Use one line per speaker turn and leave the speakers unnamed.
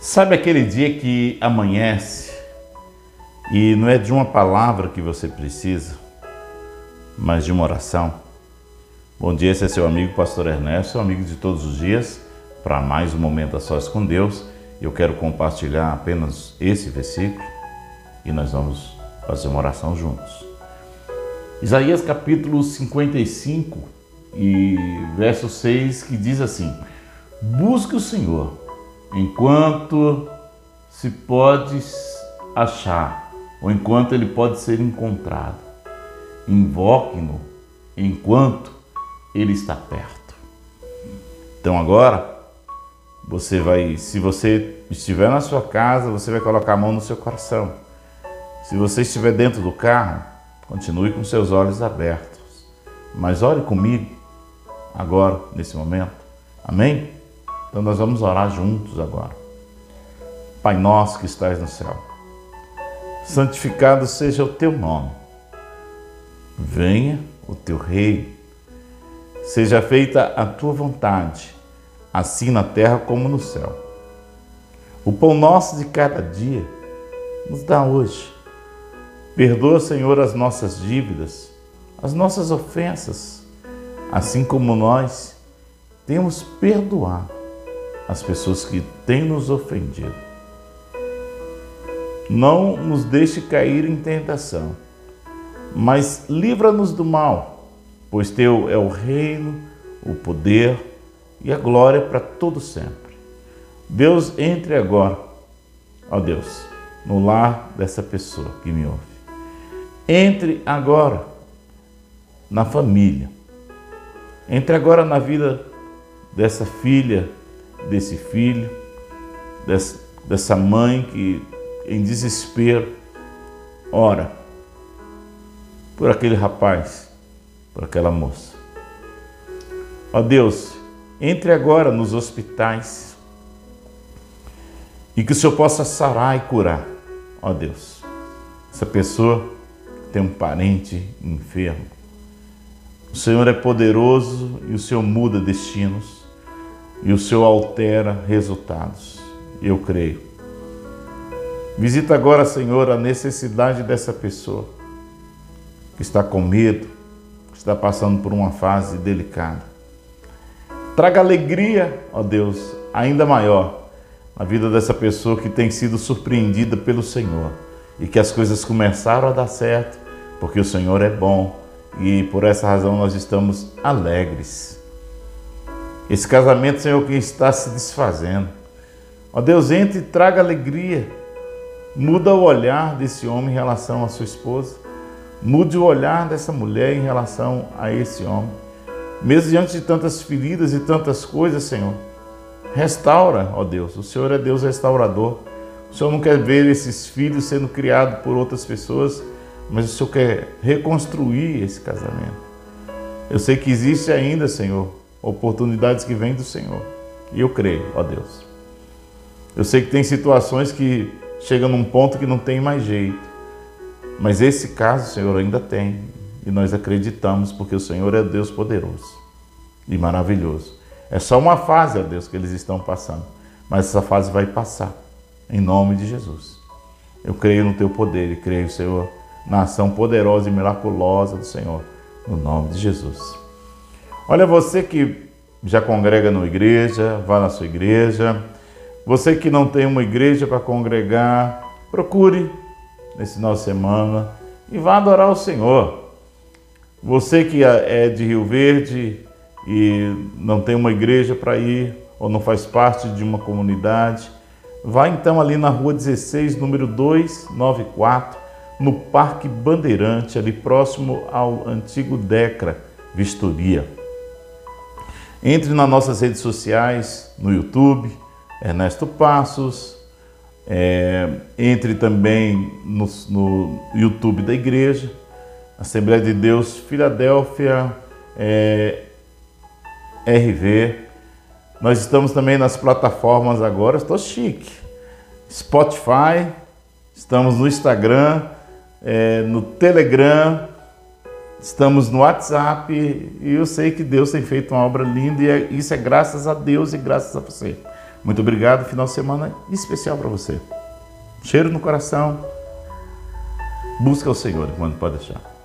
Sabe aquele dia que amanhece e não é de uma palavra que você precisa, mas de uma oração? Bom dia, esse é seu amigo Pastor Ernesto, seu amigo de todos os dias, para mais um momento a sós com Deus. Eu quero compartilhar apenas esse versículo e nós vamos fazer uma oração juntos. Isaías capítulo 55 e verso 6 que diz assim: Busque o Senhor enquanto se pode achar, ou enquanto ele pode ser encontrado. Invoque-no enquanto ele está perto. Então agora, você vai, se você estiver na sua casa, você vai colocar a mão no seu coração. Se você estiver dentro do carro, continue com seus olhos abertos. Mas ore comigo agora, nesse momento. Amém? Então nós vamos orar juntos agora. Pai nosso que estás no céu, santificado seja o teu nome. Venha o teu reino. Seja feita a tua vontade, assim na terra como no céu. O pão nosso de cada dia nos dá hoje. Perdoa, Senhor, as nossas dívidas, as nossas ofensas, assim como nós temos perdoado as pessoas que têm nos ofendido. Não nos deixe cair em tentação, mas livra-nos do mal, pois teu é o reino, o poder e a glória para todo sempre. Deus entre agora, ó Deus, no lar dessa pessoa que me ouve. Entre agora na família. Entre agora na vida dessa filha desse filho, dessa mãe que em desespero ora por aquele rapaz, por aquela moça. Ó Deus, entre agora nos hospitais e que o Senhor possa sarar e curar, ó Deus, essa pessoa tem um parente enfermo. O Senhor é poderoso e o Senhor muda destinos e o Senhor altera resultados. Eu creio. Visita agora, Senhor, a necessidade dessa pessoa que está com medo, que está passando por uma fase delicada. Traga alegria, ó Deus, ainda maior na vida dessa pessoa que tem sido surpreendida pelo Senhor e que as coisas começaram a dar certo, porque o Senhor é bom e por essa razão nós estamos alegres. Esse casamento, Senhor, que está se desfazendo. Ó Deus, entre e traga alegria. Muda o olhar desse homem em relação à sua esposa. Mude o olhar dessa mulher em relação a esse homem. Mesmo diante de tantas feridas e tantas coisas, Senhor, restaura, ó Deus. O Senhor é Deus restaurador. O Senhor não quer ver esses filhos sendo criados por outras pessoas, mas o Senhor quer reconstruir esse casamento. Eu sei que existe ainda, Senhor, oportunidades que vêm do Senhor. E eu creio, ó Deus. Eu sei que tem situações que chegam num ponto que não tem mais jeito. Mas esse caso, Senhor, ainda tem. E nós acreditamos porque o Senhor é Deus poderoso e maravilhoso. É só uma fase, ó Deus, que eles estão passando. Mas essa fase vai passar. Em nome de Jesus. Eu creio no teu poder e creio, Senhor, na ação poderosa e miraculosa do Senhor. No nome de Jesus. Olha, você que já congrega na igreja, vá na sua igreja. Você que não tem uma igreja para congregar, procure nesse de semana e vá adorar o Senhor. Você que é de Rio Verde e não tem uma igreja para ir ou não faz parte de uma comunidade, vá então ali na rua 16, número 294, no Parque Bandeirante, ali próximo ao antigo Decra Vistoria. Entre nas nossas redes sociais, no YouTube, Ernesto Passos. É, entre também no, no, YouTube da igreja, Assembleia de Deus Filadélfia é, RV. Nós estamos também nas plataformas agora, estou chique. Spotify, estamos no Instagram, é, no Telegram, estamos no WhatsApp e eu sei que Deus tem feito uma obra linda e é, isso é graças a Deus e graças a você. Muito obrigado, final de semana especial para você. Cheiro no coração. Busca o Senhor quando pode deixar.